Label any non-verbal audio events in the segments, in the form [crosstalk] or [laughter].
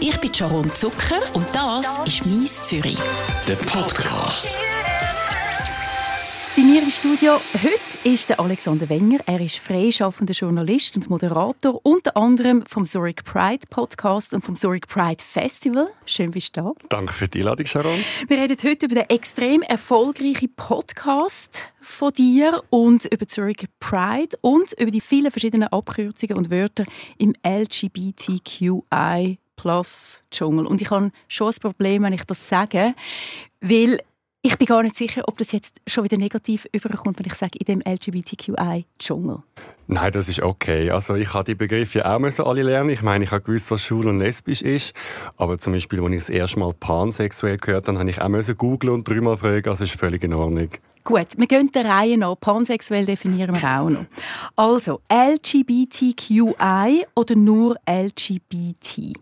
Ich bin Sharon Zucker und das ist «Mies Zürich». Der Podcast. Bei mir im Studio heute ist der Alexander Wenger. Er ist freischaffender Journalist und Moderator, unter anderem vom Zurich Pride Podcast und vom Zurich Pride Festival. Schön, bist du da. Danke für die Einladung, Sharon. Wir reden heute über den extrem erfolgreichen Podcast von dir und über Zurich Pride und über die vielen verschiedenen Abkürzungen und Wörter im LGBTQI Dschungel. Und ich habe schon ein Problem, wenn ich das sage, weil ich bin gar nicht sicher, ob das jetzt schon wieder negativ überkommt, wenn ich sage, in dem LGBTQI-Dschungel. Nein, das ist okay. Also ich habe die Begriffe ja auch müssen alle lernen. Ich meine, ich habe gewusst, was schwul und lesbisch ist. Aber zum Beispiel, als ich das erste Mal pansexuell gehört habe, habe ich auch müssen googlen und dreimal fragen. Also ist völlig in Ordnung. Gut, wir gehen der Reihe nach. Pansexuell definieren wir auch noch. Also, LGBTQI oder nur LGBT?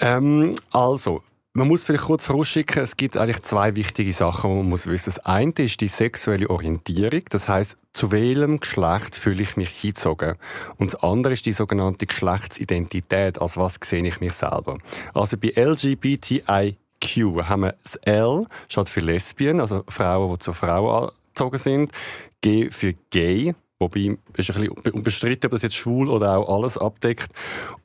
Ähm, also, man muss vielleicht kurz vorausschicken, es gibt eigentlich zwei wichtige Sachen, die man muss wissen. Das eine ist die sexuelle Orientierung, das heißt, zu welchem Geschlecht fühle ich mich hingezogen. Und das andere ist die sogenannte Geschlechtsidentität, als was sehe ich mich selber. Also bei LGBTIQ haben wir das L statt für Lesbien, also Frauen, die zur Frau angezogen sind, G für Gay, Wobei, ist ein bisschen unbestritten, ob das jetzt schwul oder auch alles abdeckt.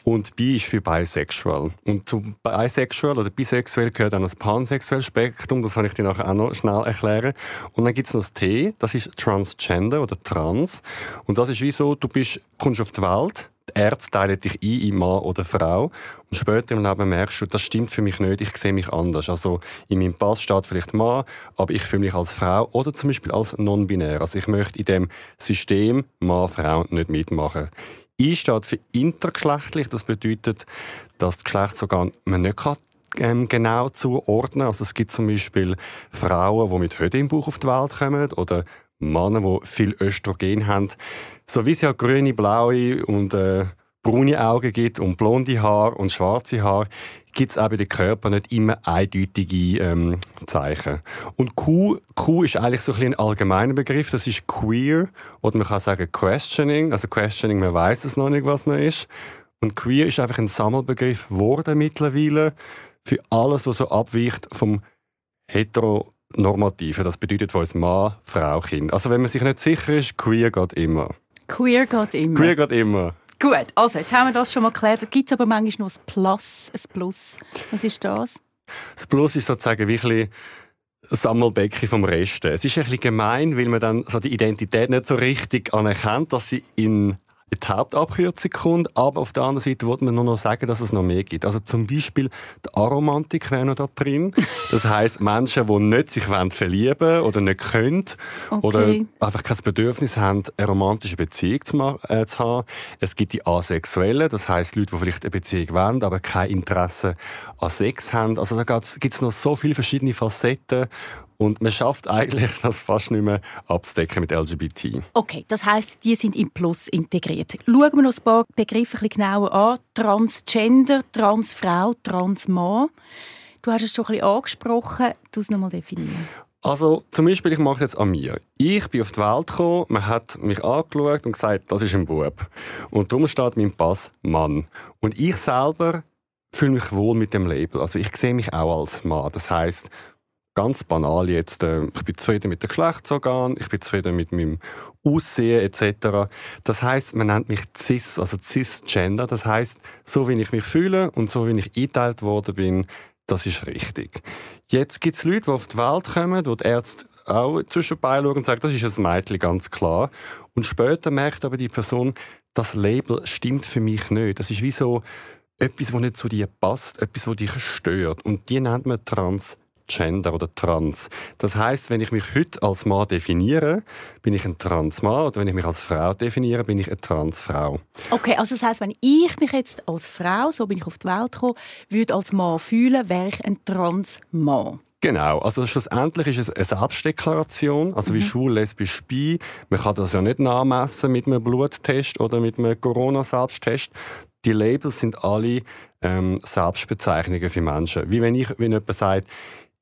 Und bi ist für bisexual. Und zum bisexual oder bisexuell gehört auch das pansexuelle Spektrum. Das kann ich dir nachher auch noch schnell erklären. Und dann gibt es noch das T, das ist transgender oder trans. Und das ist wie so, du bist, kommst auf die Welt, die Ärzte teilen dich ein in Mann oder Frau. Und später im Leben merkst du, das stimmt für mich nicht, ich sehe mich anders. Also in meinem Pass steht vielleicht Mann, aber ich fühle mich als Frau oder zum Beispiel als non-binär. Also ich möchte in dem System Mann-Frau nicht mitmachen. I steht für intergeschlechtlich. Das bedeutet, dass das Geschlechtsorgan man nicht kann ähm, genau zuordnen. Also es gibt zum Beispiel Frauen, die mit Höhe im Bauch auf die Welt kommen oder Männer, die viel Östrogen haben. So wie es ja grüne, blaue und äh, braune Augen gibt und blonde Haare und schwarze Haare, gibt es auch bei den Körpern nicht immer eindeutige ähm, Zeichen. Und Q, Q ist eigentlich so ein, ein allgemeiner Begriff, das ist queer oder man kann sagen questioning. Also questioning, man weiß es noch nicht, was man ist. Und queer ist einfach ein Sammelbegriff geworden mittlerweile für alles, was so abweicht vom hetero Normative. Das bedeutet für uns Mann, Frau, Kind. Also wenn man sich nicht sicher ist, queer geht immer. Queer geht immer. Queer geht immer. Gut, also jetzt haben wir das schon mal geklärt. Gibt es aber manchmal noch ein Plus, ein Plus. Was ist das? Das Plus ist sozusagen wirklich Sammelbecken vom Rest. Es ist ein bisschen gemein, weil man dann so die Identität nicht so richtig anerkennt, dass sie in die Hauptabkürzung kommt, aber auf der anderen Seite wollte man nur noch sagen, dass es noch mehr gibt. Also zum Beispiel die Aromantik wäre noch da drin. Das heißt Menschen, die nicht sich verlieben oder nicht können okay. oder einfach kein Bedürfnis haben, eine romantische Beziehung zu, äh, zu haben. Es gibt die Asexuellen, das heißt Leute, die vielleicht eine Beziehung wollen, aber kein Interesse an Sex haben. Also da gibt es noch so viele verschiedene Facetten und man schafft eigentlich, das fast nicht mehr abzudecken mit LGBT. Okay, das heißt, die sind im Plus integriert. Schauen wir noch ein paar Begriffe ein bisschen genauer an. Transgender, Transfrau, Transmann. Du hast es schon ein bisschen angesprochen. Du es nochmal definieren. Also zum Beispiel, ich mache es jetzt an mir. Ich bin auf die Welt gekommen, man hat mich angeschaut und gesagt, das ist ein Bub. Und darum steht mein Pass Mann. Und ich selber fühle mich wohl mit dem Label. Also ich sehe mich auch als Mann. Das heißt, ganz banal jetzt, äh, ich bin zufrieden mit dem Geschlechtsorgan, ich bin zufrieden mit meinem Aussehen etc. Das heißt, man nennt mich cis, also cisgender. Das heißt, so wie ich mich fühle und so wie ich eingeteilt worden bin, das ist richtig. Jetzt gibt es Leute, die auf die Welt kommen, wo die Ärzte auch zwischenbei schauen und sagen, das ist ein Mädchen, ganz klar. Und später merkt aber die Person, das Label stimmt für mich nicht. Das ist wie so etwas, was nicht zu dir passt, etwas, was dich stört. Und die nennt man Trans Gender oder Trans. Das heißt, wenn ich mich heute als Mann definiere, bin ich ein Transmann oder wenn ich mich als Frau definiere, bin ich eine Transfrau. Okay, also das heißt, wenn ich mich jetzt als Frau, so bin ich auf die Welt gekommen, würde als Mann fühlen, wäre ich ein Transmann. Genau, also schlussendlich ist es eine Selbstdeklaration, also wie mhm. schwul, lesbisch, bi. Man kann das ja nicht nachmessen mit einem Bluttest oder mit einem Corona-Selbsttest. Die Labels sind alle ähm, Selbstbezeichnungen für Menschen. Wie wenn ich, wenn jemand sagt,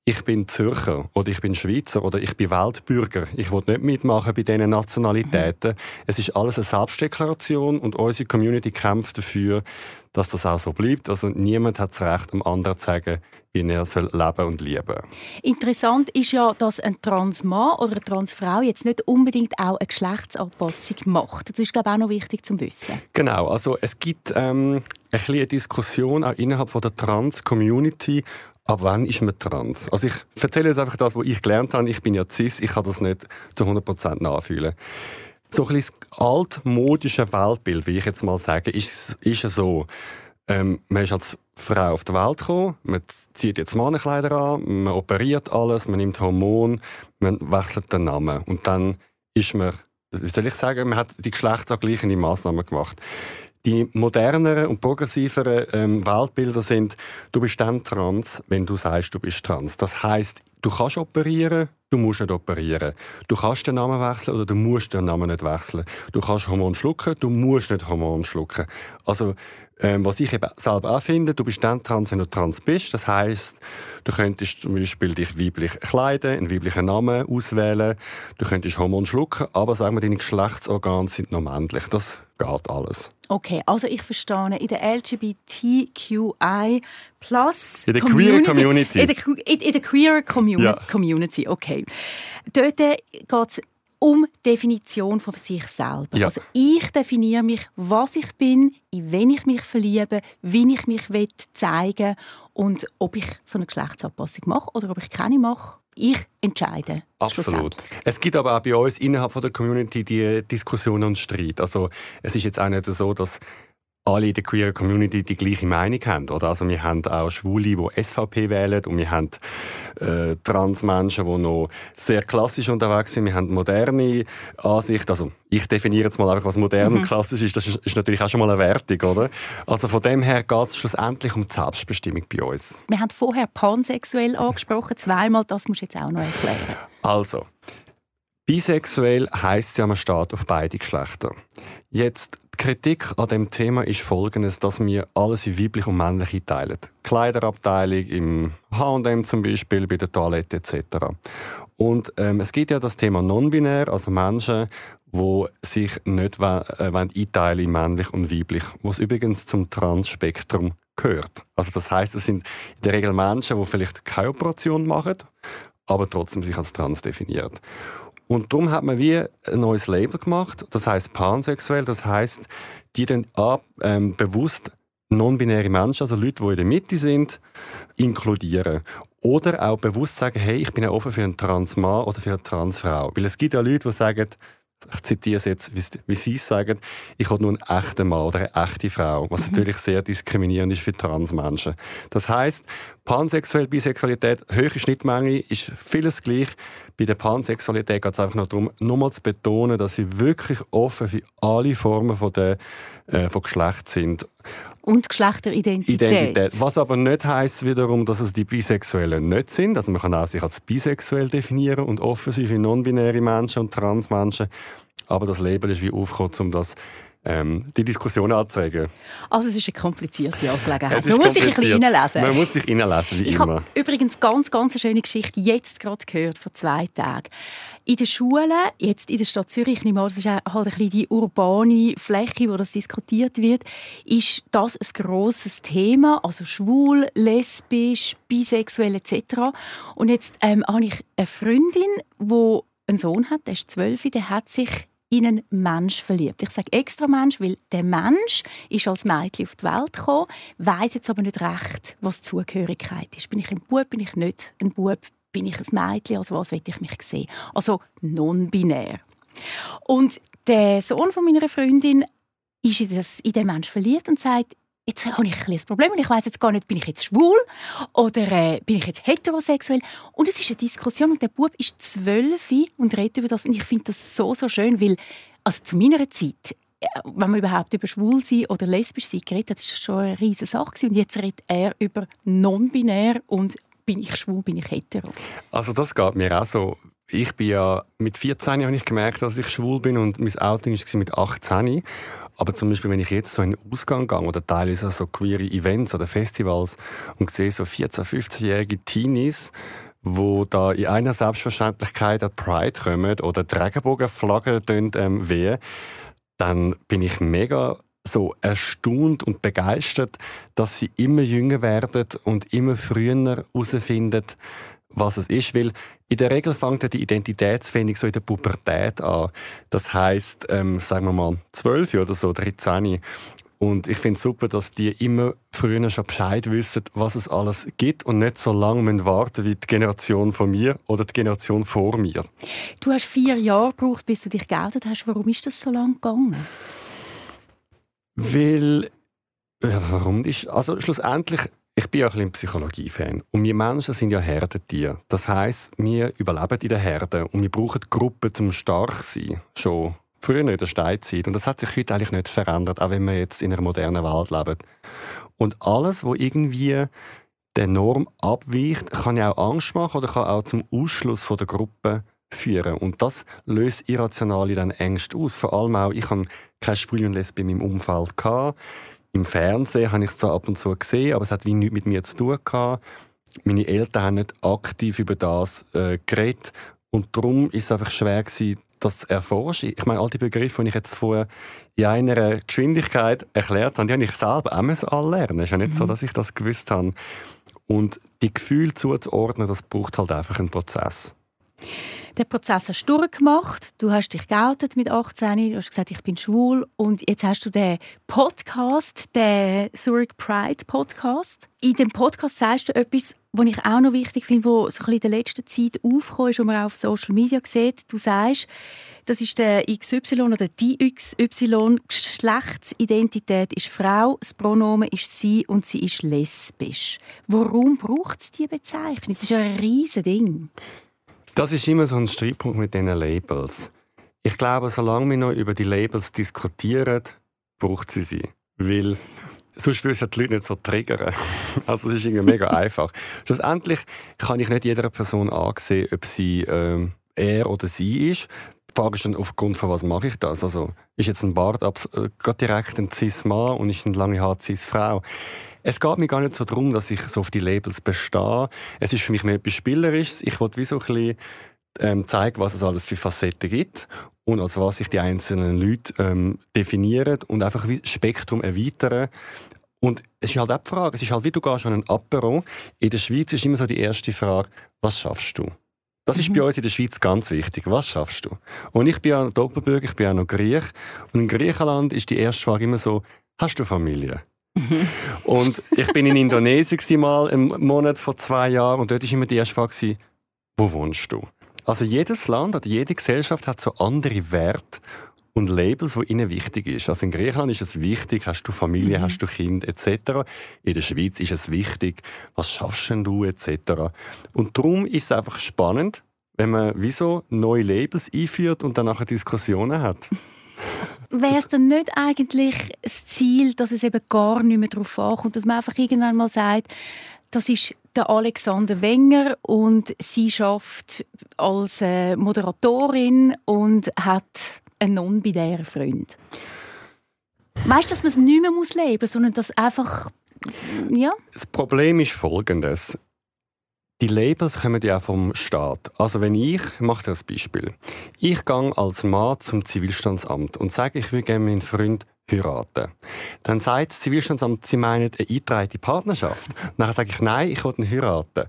ich bin Zürcher oder ich bin Schweizer oder ich bin Weltbürger. Ich will nicht mitmachen bei diesen Nationalitäten. Es ist alles eine Selbstdeklaration und unsere Community kämpft dafür, dass das auch so bleibt. Also niemand hat das Recht, dem anderen zu sagen, wie er soll leben und lieben Interessant ist ja, dass ein Transmann oder eine Transfrau jetzt nicht unbedingt auch eine Geschlechtsanpassung macht. Das ist, glaube ich, auch noch wichtig zu wissen. Genau, also es gibt ähm, ein eine Diskussion auch innerhalb von der Trans-Community, ab wann ist man trans? Also ich erzähle jetzt einfach das, was ich gelernt habe. Ich bin ja cis, ich kann das nicht zu 100% nachfühlen. So ein bisschen das altmodische Weltbild, wie ich jetzt mal sage, ist, ist so, ähm, man ist als Frau auf die Welt gekommen, man zieht jetzt Mannenkleider an, man operiert alles, man nimmt Hormone, man wechselt den Namen und dann ist man, wie soll ich sagen, man hat die geschlechtsangleichende Massnahmen gemacht. Die moderneren und progressiveren ähm, Weltbilder sind, du bist dann trans, wenn du sagst, du bist trans. Das heißt, du kannst operieren, du musst nicht operieren. Du kannst den Namen wechseln oder du musst den Namen nicht wechseln. Du kannst Hormone schlucken, du musst nicht Hormone schlucken. Also ähm, was ich eben selber auch finde, du bist dann trans, wenn du trans bist. Das heißt, du könntest zum Beispiel dich weiblich kleiden, einen weiblichen Namen auswählen, du könntest Hormone schlucken, aber sagen wir, deine Geschlechtsorgane sind noch männlich. Das geht alles. Okay, also ich verstehe, in der LGBTQI Plus in der Queer Community. In der, in, in der Queer Community, ja. Community, okay. Dort geht es um Definition von sich selber. Ja. Also ich definiere mich, was ich bin, in wen ich mich verliebe, wie ich mich will zeigen und ob ich so eine Geschlechtsanpassung mache oder ob ich keine mache. Ich entscheide. Absolut. Es gibt aber auch bei uns innerhalb der Community die Diskussion und Streit. Also es ist jetzt auch nicht so, dass alle in der queer Community die gleiche Meinung haben. Oder? Also wir haben auch Schwule, die SVP wählen und wir haben äh, Transmenschen, die noch sehr klassisch unterwegs sind. Wir haben moderne Ansicht. Also ich definiere jetzt mal einfach, was modern mhm. und klassisch ist. Das ist, ist, natürlich auch schon mal eine Wertung, oder? Also von dem her geht es schlussendlich um die Selbstbestimmung bei uns. Wir haben vorher pansexuell angesprochen, zweimal. Das musst du jetzt auch noch erklären. Also, bisexuell heisst ja, man steht auf beide Geschlechter. Jetzt Kritik an dem Thema ist folgendes, dass wir alles in weiblich und männlich einteilen. Kleiderabteilung im H&M zum Beispiel, bei der Toilette etc. Und ähm, es gibt ja das Thema non-binär, also Menschen, die sich nicht äh, einteilen in männlich und weiblich, was übrigens zum Transspektrum gehört. Also das heißt, es sind in der Regel Menschen, die vielleicht keine Operation machen, aber trotzdem sich als trans definieren. Und darum hat man wie ein neues Label gemacht, das heißt pansexuell, das heißt, die dann ab, ähm, bewusst non-binäre Menschen, also Leute, die in der Mitte sind, inkludieren. Oder auch bewusst sagen, hey, ich bin ja offen für einen Transmann oder für eine Transfrau. Weil es gibt ja Leute, die sagen, ich zitiere es jetzt, wie Sie es sagen, ich habe nur einen echten Mann oder eine echte Frau, was mhm. natürlich sehr diskriminierend ist für Transmenschen. Das heißt, Pansexuell, Bisexualität, höhere Schnittmenge ist vieles gleich. Bei der Pansexualität geht es einfach noch darum, nochmal zu betonen, dass sie wirklich offen für alle Formen von, der, äh, von Geschlecht sind. Und Geschlechteridentität. Identität. Was aber nicht heisst wiederum, dass es die Bisexuellen nicht sind. Also man kann auch sich als bisexuell definieren und offen sein non-binäre Menschen und Transmenschen. Aber das Label ist wie aufgekommen, um das ähm, die Diskussion anzeigen. Also es ist eine komplizierte Angelegenheit. Man muss sich ein bisschen reinlesen. Man muss sich reinlesen, wie ich immer. Ich habe übrigens ganz, ganz eine schöne Geschichte jetzt gerade gehört, vor zwei Tagen. In den Schulen, jetzt in der Stadt Zürich, nicht mal, das ist halt ein bisschen die urbane Fläche, wo das diskutiert wird, ist das ein grosses Thema, also schwul, lesbisch, bisexuell etc. Und jetzt ähm, habe ich eine Freundin, die einen Sohn hat, der ist zwölf, der hat sich in einen Mensch verliebt. Ich sage extra Mensch, weil der Mensch ist als Mädchen auf die Welt gekommen, weiß jetzt aber nicht recht, was Zugehörigkeit ist. Bin ich ein Bub, bin ich nicht ein Bub, bin ich ein Mädchen, also was will ich mich sehen? Also non-binär. Und der Sohn von meiner Freundin ist in, das, in den Mensch verliebt und sagt, jetzt habe ich ein, ein Problem und ich weiß jetzt gar nicht, bin ich jetzt schwul oder äh, bin ich jetzt heterosexuell? Und es ist eine Diskussion und der Bub ist zwölf und redet über das und ich finde das so, so schön, weil also zu meiner Zeit äh, wenn man überhaupt über schwul sein oder lesbisch sein geredet hat, ist das schon eine riesige Sache und jetzt redet er über non-binär und bin ich schwul, bin ich hetero. Also das geht mir auch so. Ich bin ja mit 14 habe ich gemerkt, dass ich schwul bin und mein Outing war mit 18. Aber zum Beispiel, wenn ich jetzt so in Ausgang gehe oder teilweise so queere Events oder Festivals und sehe so 14-, 15-jährige Teenies, wo da in einer Selbstverständlichkeit an Pride kommen oder die Regenbogenflaggen ähm, wehen, dann bin ich mega so erstaunt und begeistert, dass sie immer jünger werden und immer früher herausfinden, was es ist. Weil in der Regel fängt die Identitätsfindung so in der Pubertät an. Das heißt, ähm, sagen wir mal, 12 oder so, 13. Und ich finde es super, dass die immer früher schon Bescheid wissen, was es alles gibt und nicht so lange warten wie die Generation von mir oder die Generation vor mir. Du hast vier Jahre gebraucht, bis du dich geoutet hast. Warum ist das so lange gegangen? Weil, ja, warum ist, also schlussendlich, ich bin ja ein bisschen Psychologie-Fan und wir Menschen sind ja Herdentiere. Das heißt, wir überleben in der Herde und wir brauchen Gruppen zum stark sein, schon früher in der Steinzeit. Und das hat sich heute eigentlich nicht verändert, auch wenn wir jetzt in einer modernen Welt leben. Und alles, wo irgendwie der Norm abweicht, kann ja auch Angst machen oder kann auch zum Ausschluss von der Gruppe führen. Und das löst irrationale dann Ängste aus. Vor allem auch, ich habe keine Schwule und Lesben in meinem Umfeld. Im Fernsehen habe ich es zwar ab und zu gesehen, aber es hat wie nichts mit mir zu tun gehabt. Meine Eltern haben nicht aktiv über das äh, geredet und darum ist es einfach schwer gewesen, das erforschen. Ich meine, all die Begriffe, die ich jetzt vorher in einer Geschwindigkeit erklärt habe, die habe ich selber auch alle lernen. Es ist ja nicht mhm. so, dass ich das gewusst habe. Und die Gefühle zuzuordnen, das braucht halt einfach einen Prozess. Den Prozess hast du durchgemacht. Du hast dich geoutet mit 18. Du hast gesagt, ich bin schwul. Und jetzt hast du den Podcast, den Zurich Pride Podcast. In dem Podcast sagst du etwas, was ich auch noch wichtig finde, was so in der letzten Zeit aufgekommen ist, und man auch auf Social Media sieht. Du sagst, das ist der XY oder die XY. Geschlechtsidentität ist Frau, das Pronomen ist sie und sie ist lesbisch. Warum braucht es diese Bezeichnung? Das ist ein riesiges Ding. Das ist immer so ein Streitpunkt mit diesen Labels. Ich glaube, solange wir noch über die Labels diskutieren, braucht sie sie. Weil sonst würden die Leute nicht so triggern. [laughs] Also es ist irgendwie mega [laughs] einfach. Schlussendlich kann ich nicht jeder Person ansehen, ob sie ähm, er oder sie ist. Die Frage ist dann, aufgrund von was mache ich das? Also ist jetzt ein Bart äh, direkt ein Cis-Mann und ist eine lange Haar Cis-Frau? Es geht mir gar nicht so darum, dass ich so auf die Labels bestehe. Es ist für mich mehr etwas Spielerisches. Ich wollte wie so ein bisschen ähm, zeigen, was es alles für Facetten gibt und als was sich die einzelnen Leute ähm, definieren und einfach wie das Spektrum erweitern. Und es ist halt auch die Frage, es ist halt wie du gehst an einen Apero. In der Schweiz ist immer so die erste Frage, was schaffst du? Das ist mhm. bei uns in der Schweiz ganz wichtig. Was schaffst du? Und ich bin ja Doppelbürger, ich bin ja noch Griech. Und in Griechenland ist die erste Frage immer so, hast du Familie? [laughs] Und ich bin in Indonesien mal im Monat vor zwei Jahren und dort war immer die erste Frage, wo wohnst du? Also jedes Land oder jede Gesellschaft hat so andere Werte und Labels, die ihnen wichtig ist. Also in Griechenland ist es wichtig, hast du Familie, mhm. hast du Kind etc. In der Schweiz ist es wichtig, was schaffst du etc. Und darum ist es einfach spannend, wenn man wieso neue Labels einführt und dann nachher Diskussionen hat. [laughs] wäre es dann nicht eigentlich das Ziel, dass es eben gar nicht mehr darauf ankommt, dass man einfach irgendwann mal sagt, das ist der Alexander Wenger und sie schafft als äh, Moderatorin und hat einen non-binären Freund. Weißt du, dass man es nicht mehr leben muss, sondern dass einfach ja? Das Problem ist folgendes. Die Labels kommen ja vom Staat. Also wenn ich, mache ein Beispiel. Ich gehe als Mann zum Zivilstandsamt und sage, ich will gerne meinen Freund heiraten. Dann sagt das Zivilstandsamt, sie meinen eine eingetragene Partnerschaft. Dann sage ich, nein, ich will ihn heiraten.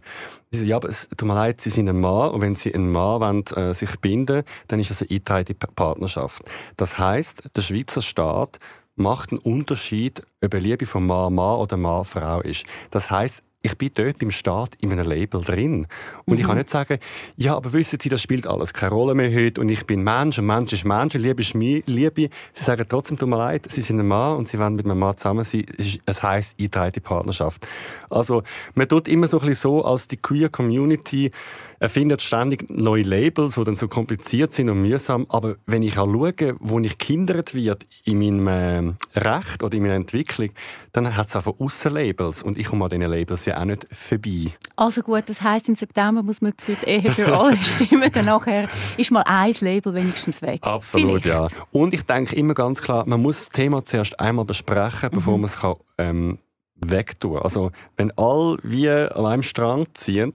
Sie sagen, ja, aber es tut mir leid, Sie sind ein Mann und wenn Sie einen Mann wollen, äh, sich binden dann ist das eine eingetragene Partnerschaft. Das heißt, der Schweizer Staat macht einen Unterschied, ob eine Liebe von Mann Mann oder Mann Frau ist. Das heißt, ich bin dort beim Staat in einem Label drin. Und mhm. ich kann nicht sagen, ja, aber wissen Sie, das spielt alles keine Rolle mehr heute und ich bin Mensch und Mensch ist Mensch und Liebe ist Liebe. Sie sagen trotzdem, tut mir leid, Sie sind ein Mann und Sie wollen mit einem Mann zusammen sein. Es heisst eingetragene Partnerschaft. Also, man tut immer so ein bisschen so, als die Queer Community erfindet ständig neue Labels, die dann so kompliziert sind und mühsam. Aber wenn ich auch schaue, wo ich kindert wird in meinem äh, Recht oder in meiner Entwicklung, dann hat es auch von Aussenlabels und ich komme an diesen Labels ja auch nicht vorbei. Also gut, das heisst, im September muss man für die Ehe für alle [laughs] stimmen, dann nachher ist mal ein Label wenigstens weg. Absolut, Vielleicht. ja. Und ich denke immer ganz klar, man muss das Thema zuerst einmal besprechen, bevor mhm. man es kann, ähm, wegtun. Also wenn alle wie an einem Strang ziehen,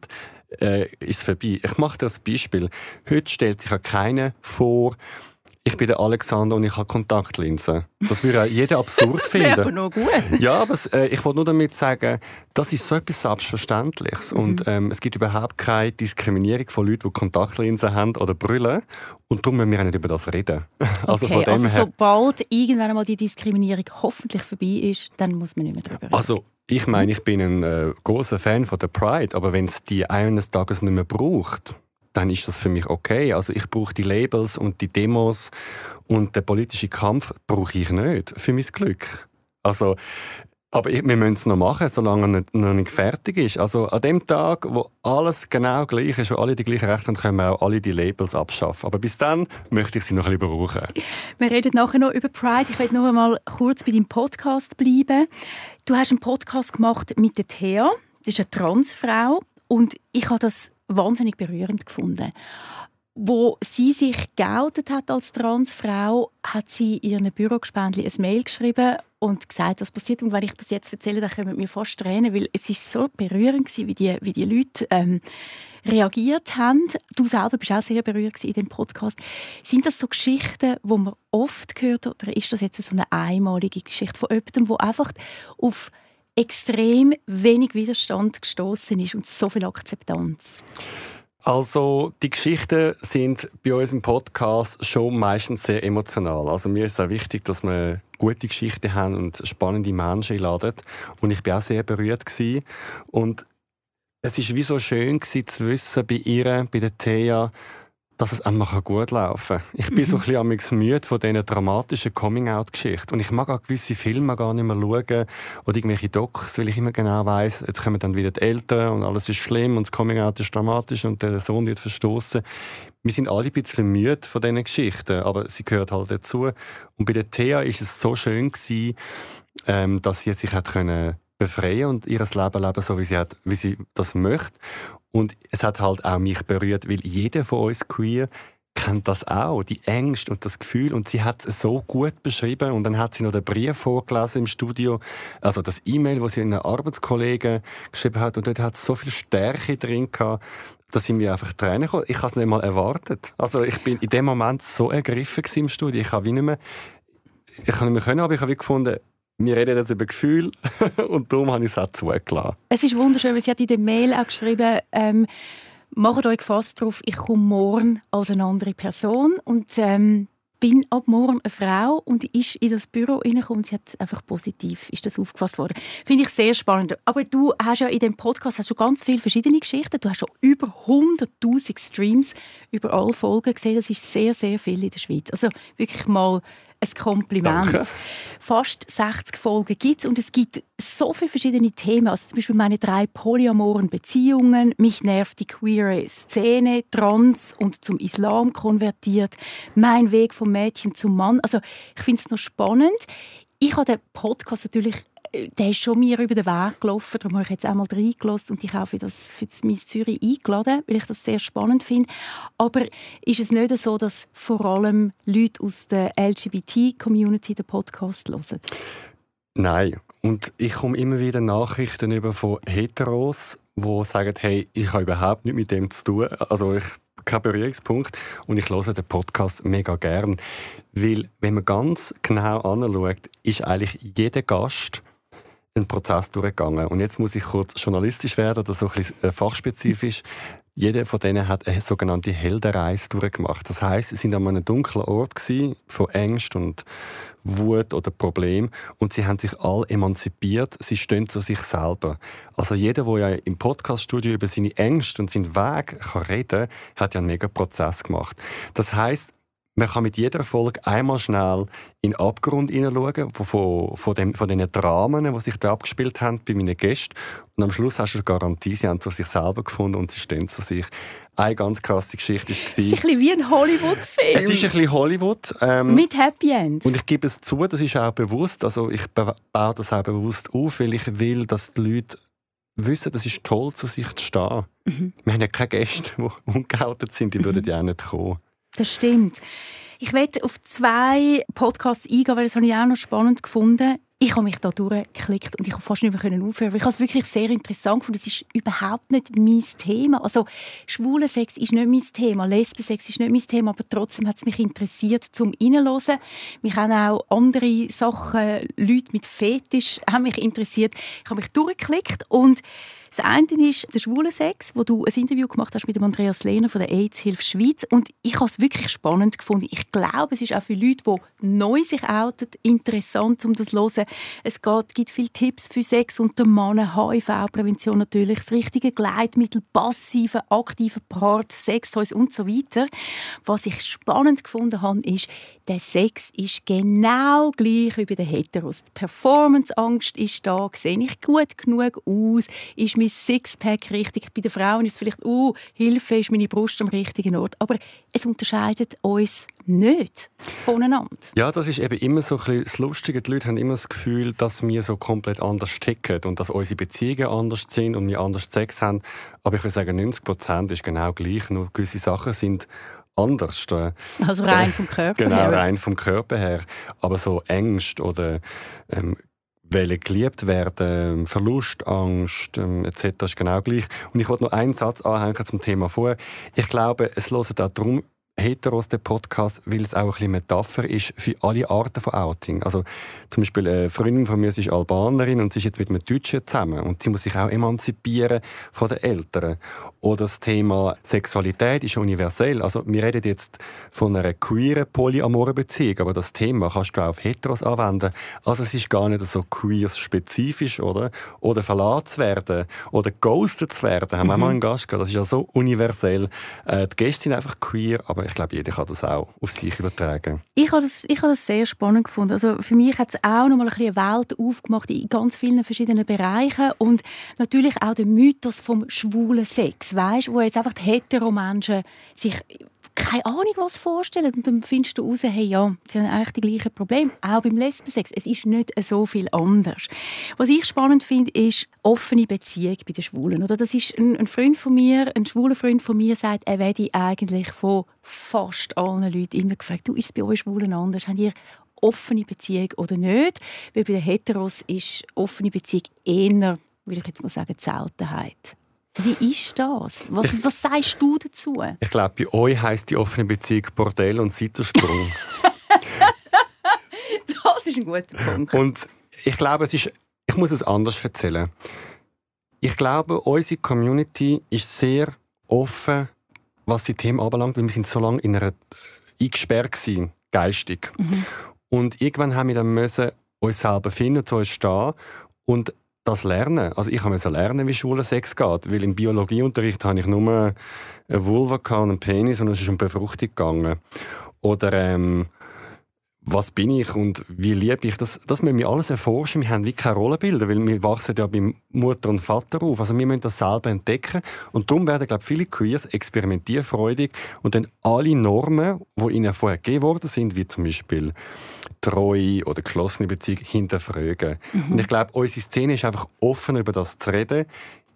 äh, ist es vorbei. Ich mache ein Beispiel. Heute stellt sich ja keiner vor, ich bin der Alexander und ich habe Kontaktlinsen. Das würde jeder absurd [laughs] das finden. aber noch gut. Ja, aber äh, ich wollte nur damit sagen, das ist so etwas Selbstverständliches. Mhm. Und ähm, es gibt überhaupt keine Diskriminierung von Leuten, die Kontaktlinsen haben oder brüllen. Und darum müssen wir auch nicht über das reden. [laughs] Also okay, von dem also her. sobald irgendwann einmal die Diskriminierung hoffentlich vorbei ist, dann muss man nicht mehr darüber reden. Also, ich meine, ich bin ein äh, großer Fan von der Pride, aber wenn es die eines Tages nicht mehr braucht, dann ist das für mich okay. Also ich brauche die Labels und die Demos und den politischen Kampf brauche ich nicht für mein Glück. Also, aber wir müssen es noch machen, solange nicht, noch nicht fertig ist. Also an dem Tag, wo alles genau gleich ist, wo alle die gleichen Rechte haben, können wir auch alle die Labels abschaffen. Aber bis dann möchte ich sie noch ein bisschen brauchen. Wir reden nachher noch über Pride. Ich will noch einmal kurz bei deinem Podcast bleiben. Du hast einen Podcast gemacht mit der Thea. Das ist eine Transfrau. Und ich habe das wahnsinnig berührend gefunden. Wo sie sich geoutet hat als Transfrau, hat sie ihren Bürogespendli ein Mail geschrieben und gesagt, was passiert. Und wenn ich das jetzt erzähle, dann kommen mir fast Tränen, weil es ist so berührend gewesen, wie die, wie die Leute ähm, reagiert haben. Du selber bist auch sehr berührt in dem Podcast. Sind das so Geschichten, wo man oft hört, oder ist das jetzt so eine einmalige Geschichte von jemandem, wo einfach auf extrem wenig Widerstand gestoßen ist und so viel Akzeptanz? Also die Geschichten sind bei uns im Podcast schon meistens sehr emotional. Also mir ist es auch wichtig, dass wir gute Geschichten haben und spannende Menschen einladen. Und ich war auch sehr berührt gewesen. Und es ist wie so schön gewesen, zu wissen bei ihr, bei der Thea, dass es einfach gut laufen kann. Ich bin Mhm. so ein bisschen müde von diesen dramatischen Coming-out-Geschichten. Und ich mag auch gewisse Filme gar nicht mehr schauen oder irgendwelche Docs, weil ich immer genau weiß, jetzt kommen dann wieder die Eltern und alles ist schlimm und das Coming-out ist dramatisch und der Sohn wird verstoßen. Wir sind alle ein bisschen müde von diesen Geschichten, aber sie gehört halt dazu. Und bei der Thea ist es so schön gewesen, ähm, dass sie sich hat können befreien und ihr Leben leben, so wie sie, hat, wie sie das möchte. Und es hat halt auch mich berührt, weil jeder von uns queer kennt das auch, die Ängste und das Gefühl. Und sie hat es so gut beschrieben. Und dann hat sie noch den Brief vorgelesen im Studio, also das E-Mail, das sie einen Arbeitskollegen geschrieben hat. Und dort hat es so viel Stärke drin gehabt, dass sie mir einfach Tränen kommen. Ich habe es nicht mal erwartet. Also ich bin in dem Moment so ergriffen im Studio. Ich habe wie nicht mehr, ich habe nicht mehr können, aber ich habe wie gefunden, wir reden jetzt über Gefühl [laughs] und darum habe ich es auch zugelassen. Es ist wunderschön, weil sie hat in der Mail auch geschrieben, ähm, macht euch fast darauf, ich komme morgen als eine andere Person und ähm, bin ab morgen eine Frau und ist in das Büro reingekommen und sie hat einfach positiv ist das aufgefasst worden. Finde ich sehr spannend. Aber du hast ja in dem Podcast hast du ganz viele verschiedene Geschichten. Du hast schon über 100'000 Streams über alle Folgen gesehen. Das ist sehr, sehr viel in der Schweiz. Also wirklich mal ein Kompliment. Danke. Fast 60 Folgen gibt es und es gibt so viele verschiedene Themen. Also zum Beispiel meine drei polyamoren Beziehungen, mich nervt die queere Szene, trans und zum Islam konvertiert, mein Weg vom Mädchen zum Mann. Also ich finde es noch spannend. Ich habe den Podcast natürlich der ist schon mir über den Weg gelaufen, darum habe ich jetzt einmal reingelassen und dich auch für das, für das Miss Zürich eingeladen, weil ich das sehr spannend finde. Aber ist es nicht so, dass vor allem Leute aus der LGBT-Community den Podcast hören? Nein. Und ich komme immer wieder Nachrichten über von Heteros, die sagen, hey, ich habe überhaupt nichts mit dem zu tun. Also ich kein Berührungspunkt und ich höre den Podcast mega gern, weil wenn man ganz genau anschaut, ist eigentlich jeder Gast einen Prozess durchgegangen. Und jetzt muss ich kurz journalistisch werden oder so ein bisschen äh, fachspezifisch. Jeder von denen hat eine sogenannte Heldenreise durchgemacht. Das heißt, sie sind an einem dunklen Ort gewesen, von Ängsten und Wut oder Problem und sie haben sich alle emanzipiert. Sie stehen zu sich selber. Also jeder, der ja im Podcaststudio über seine Ängste und seinen Weg kann reden, hat ja einen mega Prozess gemacht. Das heißt, man kann mit jeder Folge einmal schnell in den Abgrund hineinschauen, von, von, von, dem, von den Dramen, die sich da abgespielt haben bei meinen Gästen. Und am Schluss hast du die Garantie, sie haben zu sich selber gefunden und sie stehen zu sich. Eine ganz krasse Geschichte war... Es ist ein bisschen wie ein Hollywood-Film. Es ist ein bisschen Hollywood. Ähm, Mit Happy End. und ich gebe es zu, das ist auch bewusst. Also ich ba- baue das auch bewusst auf, weil ich will, dass die Leute wissen, es ist toll, zu sich zu stehen. Mhm. Wir haben ja keine Gäste, die [laughs] ungeoutet sind, die würden ja auch nicht kommen. Das stimmt. Ich werde auf zwei Podcasts eingehen, weil das habe ich auch noch spannend gefunden. ich habe mich da durchgeklickt und ich habe fast nicht mehr aufhören. Ich habe es wirklich sehr interessant gefunden. Es ist überhaupt nicht mein Thema. Also schwuler Sex ist nicht mein Thema, Lesbensex ist nicht mein Thema, aber trotzdem hat es mich interessiert zum Reinhören. Mich haben auch andere Sachen, Leute mit Fetisch haben mich interessiert. Ich habe mich durchgeklickt und das eine ist der schwule Sex, wo du ein Interview gemacht hast mit dem Andreas Lehner von der AIDS-Hilfe Schweiz. Und ich habe es wirklich spannend gefunden. Ich glaube, es ist auch für Leute, die neu sich outen, interessant, um das zu hören. Es geht, gibt viele Tipps für Sex unter Männern, HIV-Prävention natürlich, das richtige Gleitmittel, passive, aktive Part, Sextoys und so weiter. Was ich spannend gefunden habe, ist, der Sex ist genau gleich wie bei den Heteros. Die Performance-Angst ist da, sehe ich gut genug aus, ist mein Sixpack richtig. Bei den Frauen ist es vielleicht, uh, Hilfe, ist meine Brust am richtigen Ort. Aber es unterscheidet uns nicht voneinander. Ja, das ist eben immer so ein bisschen das Lustige. Die Leute haben immer das Gefühl, dass wir so komplett anders ticken und dass unsere Beziehungen anders sind und wir anders Sex haben. Aber ich würde sagen, 90 Prozent ist genau gleich. Nur gewisse Sachen sind anders. Also rein vom Körper genau, her. Genau, rein vom Körper her. Aber so Ängste oder ähm, wollen geliebt werden, Verlust, Angst ähm, etc. ist genau gleich. Und ich wollte noch einen Satz anhängen zum Thema vor. Ich glaube, es hören auch darum Heteros den Podcast, weil es auch ein bisschen Metapher ist für alle Arten von Outing. Also zum Beispiel eine Freundin von mir sie ist Albanerin und sie ist jetzt mit einem Deutschen zusammen und sie muss sich auch emanzipieren von den Eltern. Oder das Thema Sexualität ist universell. Also wir reden jetzt von einer queeren polyamoren Beziehung, aber das Thema kannst du auch auf Heteros anwenden. Also es ist gar nicht so queer-spezifisch, oder? Oder verlassen zu werden oder ghosted zu werden, haben wir mhm. mal einen Gast gehabt. Das ist ja so universell. Äh, die Gäste sind einfach queer, aber ich glaube, jeder kann das auch auf sich übertragen. Ich habe das, ich habe das sehr spannend gefunden. Also für mich hat es auch noch mal ein eine Welt aufgemacht in ganz vielen verschiedenen Bereichen und natürlich auch der Mythos vom schwulen Sex weißt, wo jetzt einfach die Heteromenschen sich keine Ahnung was vorstellen und dann findest du heraus, hey, ja, sie haben eigentlich die gleichen Probleme, auch beim Lesbensex. Es ist nicht so viel anders. Was ich spannend finde, ist offene Beziehung bei den Schwulen. Oder das ist ein, ein Freund von mir, ein schwuler Freund von mir sagt, er werde eigentlich von fast allen Leuten immer gefragt, du, ist es bei euch Schwulen anders? Habt ihr offene Beziehung oder nicht? Weil bei den Heteros ist offene Beziehung eher, würde ich jetzt mal sagen, Seltenheit. Wie ist das? Was, was sagst du dazu? Ich glaube, bei euch heisst die offene Beziehung Bordell und Seitensprung. [laughs] das ist ein guter Punkt. Und ich glaube, es ist, ich muss es anders erzählen. Ich glaube, unsere Community ist sehr offen, was die Themen anbelangt, weil wir sind so lange in einer eingesperrt waren, geistig. Mhm. Und irgendwann haben wir dann müssen uns selber finden, zu uns stehen und das lernen. Also ich musste lernen, wie schwuler Sex geht, weil im Biologieunterricht habe ich nur eine Vulva und einen Penis und es ist um Befruchtung gegangen. Oder ähm, was bin ich und wie liebe ich, das, das müssen wir alles erforschen. Wir haben wie keine Rollenbilder, weil wir wachsen ja bei Mutter und Vater auf. Also wir müssen das selber entdecken und darum werden, glaube ich, viele Queers experimentierfreudig und dann alle Normen, die ihnen vorher gegeben worden sind, wie zum Beispiel Treue oder geschlossene Beziehung, hinterfragen. Mhm. Und ich glaube, unsere Szene ist einfach offen, über das zu reden.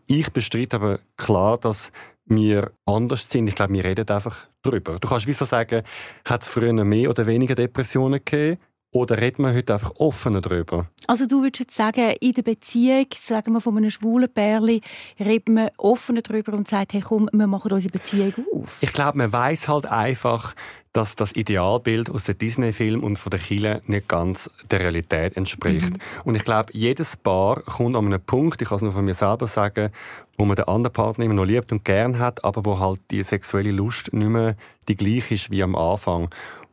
Ich bestreite aber klar, dass wir anders sind. Ich glaube, wir reden einfach darüber. Du kannst wieso sagen, hat es früher mehr oder weniger Depressionen gegeben? Oder redet man heute einfach offener darüber? Also du würdest jetzt sagen, in der Beziehung, sagen wir von einem schwulen Pärchen, redet man offener darüber und sagt, hey komm, wir machen unsere Beziehung auf? Ich glaube, man weiß halt einfach, dass das Idealbild aus den Disney-Filmen und von der Chile nicht ganz der Realität entspricht. Mhm. Und ich glaube, jedes Paar kommt an einen Punkt, ich kann es nur von mir selber sagen, wo man den anderen Partner immer noch liebt und gern hat, aber wo halt die sexuelle Lust nicht mehr die gleiche ist wie am Anfang.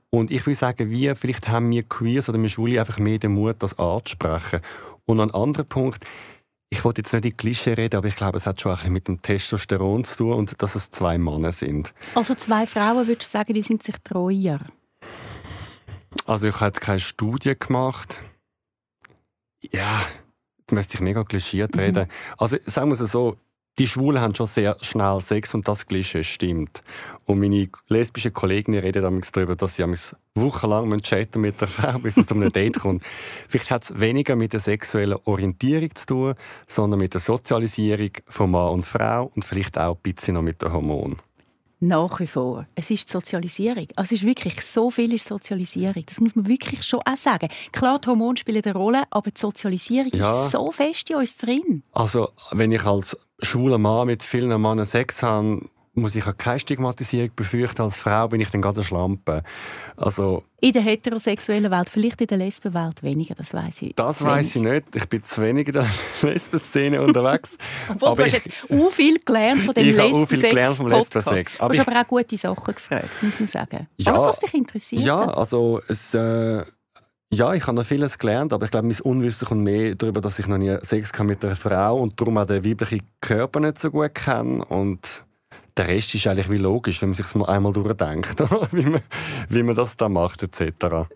Und ich würde sagen, wir, vielleicht haben wir Queers oder wir Schwule einfach mehr den Mut, das anzusprechen. Und ein anderer Punkt, ich wollte jetzt nicht in Klischee reden, aber ich glaube, es hat schon ein bisschen mit dem Testosteron zu tun und dass es zwei Männer sind. Also zwei Frauen, würdest du sagen, die sind sich treuer? Also ich habe jetzt keine Studie gemacht. Ja, da müsste ich mega klischiert mhm. reden. Also sagen wir es so, die Schwulen haben schon sehr schnell Sex und das Klischee stimmt. Und meine lesbischen Kollegen reden darüber, dass sie wochenlang chatten mit der Frau, bis es zu einem Date kommt. [laughs] Vielleicht hat es weniger mit der sexuellen Orientierung zu tun, sondern mit der Sozialisierung von Mann und Frau und vielleicht auch ein bisschen noch mit den Hormonen. Nach wie vor. Es ist die Sozialisierung. Also es ist wirklich so viel ist Sozialisierung. Das muss man wirklich schon auch sagen. Klar, die Hormone spielen eine Rolle, aber die Sozialisierung Ja. ist so fest in uns drin. Also, wenn ich als schwuler Mann mit vielen Männern Sex habe, muss ich keine Stigmatisierung befürchten. Als Frau bin ich dann gerade eine Schlampe. Also, In der heterosexuellen Welt, vielleicht in der Lesbenwelt weniger, das weiß ich. das weiß ich nicht. Ich bin zu wenig in der [laughs] Lesben-Szene unterwegs. [laughs] Obwohl, Aber du hast ich- jetzt auch viel gelernt von dem [laughs] Ich habe viel gelernt vom. Lesbensex. Du Aber hast ich- aber auch gute Sachen gefragt, muss man sagen. Ja. Alles, was dich interessiert. Ja, also es, äh, ja, ich habe noch vieles gelernt, aber ich glaube, mein Unwissen kommt mehr darüber, dass ich noch nie Sex hatte mit einer Frau und darum auch den weiblichen Körper nicht so gut kenne und der Rest ist eigentlich wie logisch, wenn man sich mal einmal durchdenkt, [laughs] wie, man, wie man das da macht etc.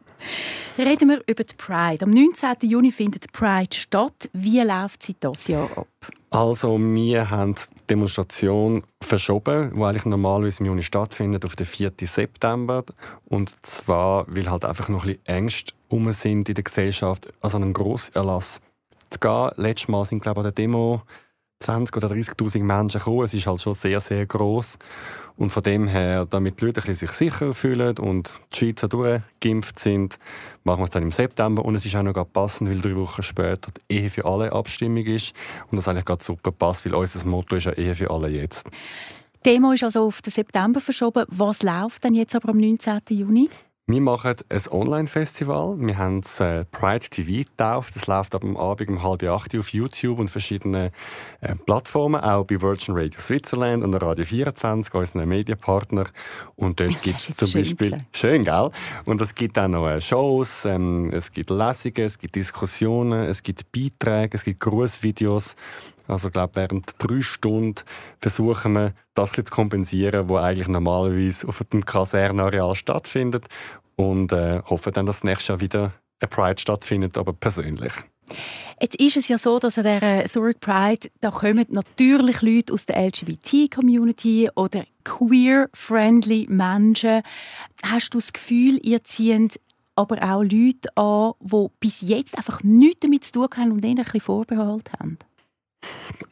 Reden wir über die Pride. Am 19. Juni findet die Pride statt. Wie läuft sie dieses Jahr ab? Also wir haben Demonstration verschoben, die eigentlich normalerweise im Juni stattfindet, auf den 4. September. Und zwar, weil halt einfach noch ein bisschen Ängste um sind in der Gesellschaft, also einen Grosserlass zu gehen. Letztes Mal sind, glaube ich, an der Demo 20 oder 30'000 Menschen gekommen. Es ist halt schon sehr, sehr groß. Und von dem her, damit die Leute sich sicher fühlen und die Schweizer durchgeimpft sind, machen wir es dann im September. Und es ist auch noch passend, weil drei Wochen später die Ehe für alle Abstimmung ist. Und das eigentlich gerade super passt, weil unser Motto ist ja Ehe für alle jetzt. Die Demo ist also auf den September verschoben. Was läuft denn jetzt aber am 19. Juni? Wir machen ein Online-Festival. Wir haben es äh, Pride TV getauft. Das läuft ab dem Abend um halb acht auf YouTube und verschiedenen äh, Plattformen, auch bei Virgin Radio Switzerland und Radio 24, unseren Medienpartner. Und dort gibt es zum schön Beispiel... gesagt. Schön, gell? Und es gibt auch noch äh, Shows, ähm, es gibt Lesungen, es gibt Diskussionen, es gibt Beiträge, es gibt Grußvideos. Also ich glaube, während drei Stunden versuchen wir, das zu kompensieren, was eigentlich normalerweise auf dem Kasernenareal stattfindet. Und äh, hoffen dann, dass nächstes Jahr wieder eine Pride stattfindet, aber persönlich. Jetzt ist es ja so, dass an dieser Zurich Pride da kommen natürlich Leute aus der LGBT-Community oder queer-friendly Menschen. Hast du das Gefühl, ihr zieht aber auch Leute an, die bis jetzt einfach nichts damit zu tun haben und ihnen ein bisschen Vorbehalt haben?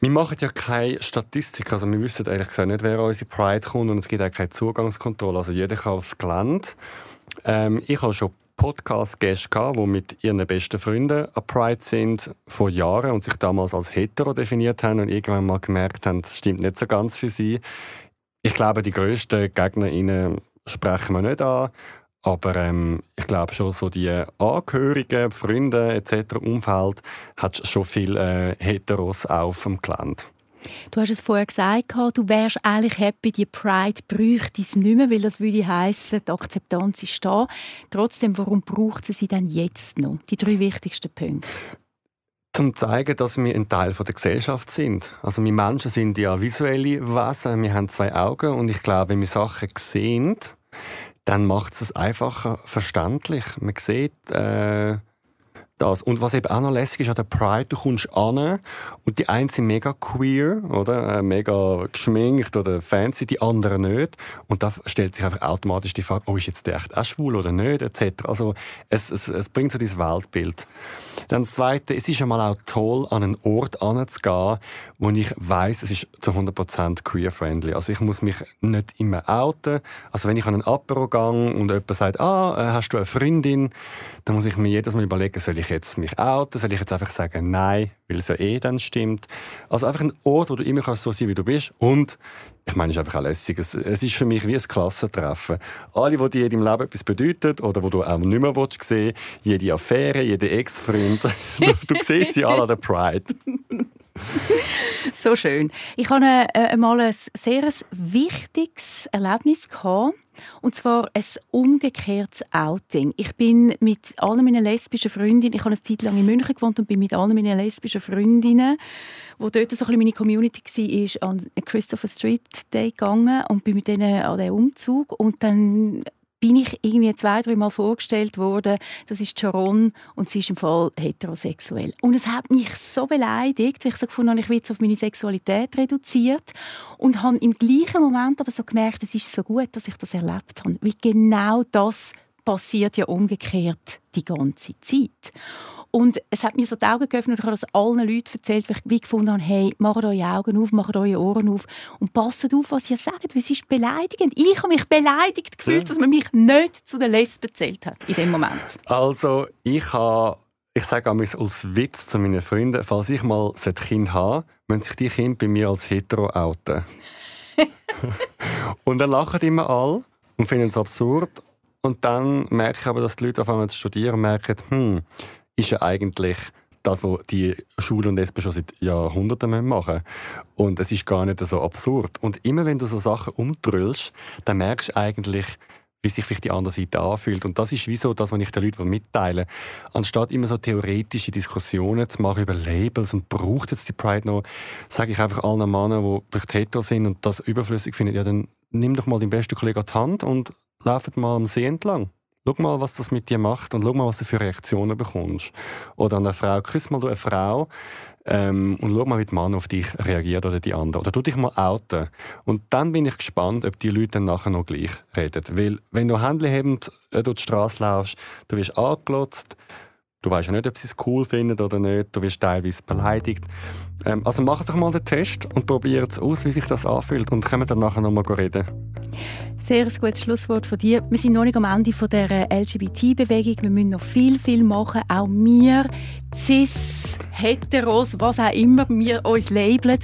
Wir machen ja keine Statistik, also wir wissen ehrlich gesagt nicht, wer an unsere Pride kommt und es gibt auch keine Zugangskontrolle. Also jeder kann aufs Gelände. Ähm, ich habe schon Podcast-Gäste die mit ihren besten Freunden an Pride sind vor Jahren und sich damals als hetero definiert haben und irgendwann mal gemerkt haben, das stimmt nicht so ganz für sie. Ich glaube, die grössten GegnerInnen sprechen wir nicht an. Aber ähm, ich glaube schon, so die Angehörigen, Freunde etc. Umfeld hat schon viele äh, Heteros auf dem Gelände. Du hast es vorher gesagt, du wärst eigentlich happy, die Pride bräuchte es nicht mehr, weil das würde heißen, die Akzeptanz ist da. Trotzdem, warum braucht es sie denn jetzt noch? Die drei wichtigsten Punkte. Um zu zeigen, dass wir ein Teil der Gesellschaft sind. Also wir Menschen sind ja visuelle Wesen, wir haben zwei Augen und ich glaube, wenn wir Sachen sehen, dann macht es es einfacher verständlich. Man sieht äh, das. Und was eben auch noch lässig ist an der Pride, du kommst an und die einen sind mega queer, oder? Äh, mega geschminkt oder fancy, die anderen nicht. Und da stellt sich einfach automatisch die Frage, oh, ist jetzt der echt auch schwul oder nicht, etc. Also es, es, es bringt so dieses Weltbild. Dann das Zweite, es ist einmal auch toll, an einen Ort anzugehen, wo ich weiß, es ist zu 100% queer-friendly. Also ich muss mich nicht immer outen. Also wenn ich an einen Apero gehe und jemand sagt, ah, äh, hast du eine Freundin, dann muss ich mir jedes Mal überlegen, soll ich jetzt mich outen, soll ich jetzt einfach sagen, nein, weil es ja eh dann stimmt. Also einfach ein Ort, wo du immer kannst so sein, wie du bist und ich meine, es ist einfach auch lässig. Es, es ist für mich wie ein Klassentreffen. Alle, die dir in Leben etwas bedeuten oder wo du auch nicht mehr willst sehen jede Affäre, jeder Ex-Freund, [laughs] du, du siehst sie alle an der Pride. So schön. Ich hatte äh, einmal ein sehr wichtiges Erlebnis. Und zwar ein umgekehrtes Outing. Ich bin mit allen meinen lesbischen Freundinnen, ich habe eine Zeit lang in München gewohnt und bin mit allen meinen lesbischen Freundinnen, wo dort so ein bisschen meine Community war, an Christopher Street Day gegangen und bin mit denen an den Umzug. Und dann bin ich irgendwie zwei, drei Mal vorgestellt worden, das ist Sharon und sie ist im Fall heterosexuell. Und es hat mich so beleidigt, weil ich so gefunden habe, ich werde jetzt auf meine Sexualität reduziert und habe im gleichen Moment aber so gemerkt, es ist so gut, dass ich das erlebt habe, weil genau das passiert ja umgekehrt die ganze Zeit. Und es hat mir so die Augen geöffnet und ich habe das allen Leuten erzählt, weil ich wie gefunden habe, hey, macht eure Augen auf, macht eure Ohren auf und passt auf, was ihr sagt, weil es ist beleidigend. Ich habe mich beleidigt gefühlt, dass man mich nicht zu der Lesbe erzählt hat in dem Moment. Also, ich habe ich sage als Witz zu meinen Freunden, falls ich mal ein Kind habe, müssen sich die Kinder bei mir als hetero outen. [laughs] und dann lachen immer alle und finden es absurd. Und dann merke ich aber, dass die Leute auf einmal studieren und merken, hm, ist ja eigentlich das, was die Schule und SP schon seit Jahrhunderten machen. Und es ist gar nicht so absurd. Und immer wenn du so Sachen umtrüllst, dann merkst du eigentlich, wie sich vielleicht die andere Seite anfühlt. Und das ist wie so das, was ich den Leuten mitteile. Anstatt immer so theoretische Diskussionen zu machen über Labels und braucht jetzt die Pride noch, sage ich einfach allen Männern, die vielleicht hetero sind und das überflüssig finden, ja, dann nimm doch mal deinen besten Kollegen an die Hand und lauf mal am See entlang. Schau mal, was das mit dir macht und schau mal, was du für Reaktionen bekommst. Oder an eine Frau, küss mal eine Frau, ähm, und schau mal, wie der Mann auf dich reagiert oder die andere. Oder tu dich mal outen. Und dann bin ich gespannt, ob die Leute dann nachher noch gleich reden. Weil, wenn du händlehebend äh, durch die Straße laufst, du wirst angelotzt, du weißt ja nicht, ob sie es cool finden oder nicht, du wirst teilweise beleidigt. Ähm, also mach doch mal den Test und probiert es aus, wie sich das anfühlt und können dann nachher noch mal reden. Sehr ein gutes Schlusswort von dir. Wir sind noch nicht am Ende von der LGBT-Bewegung. Wir müssen noch viel, viel machen. Auch wir, cis, heteros, was auch immer wir uns labeln.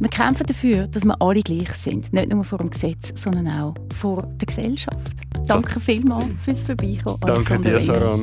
Wir kämpfen dafür, dass wir alle gleich sind. Nicht nur vor dem Gesetz, sondern auch vor der Gesellschaft. Danke das vielmals fürs Vorbeikommen. Danke dir, Sharon.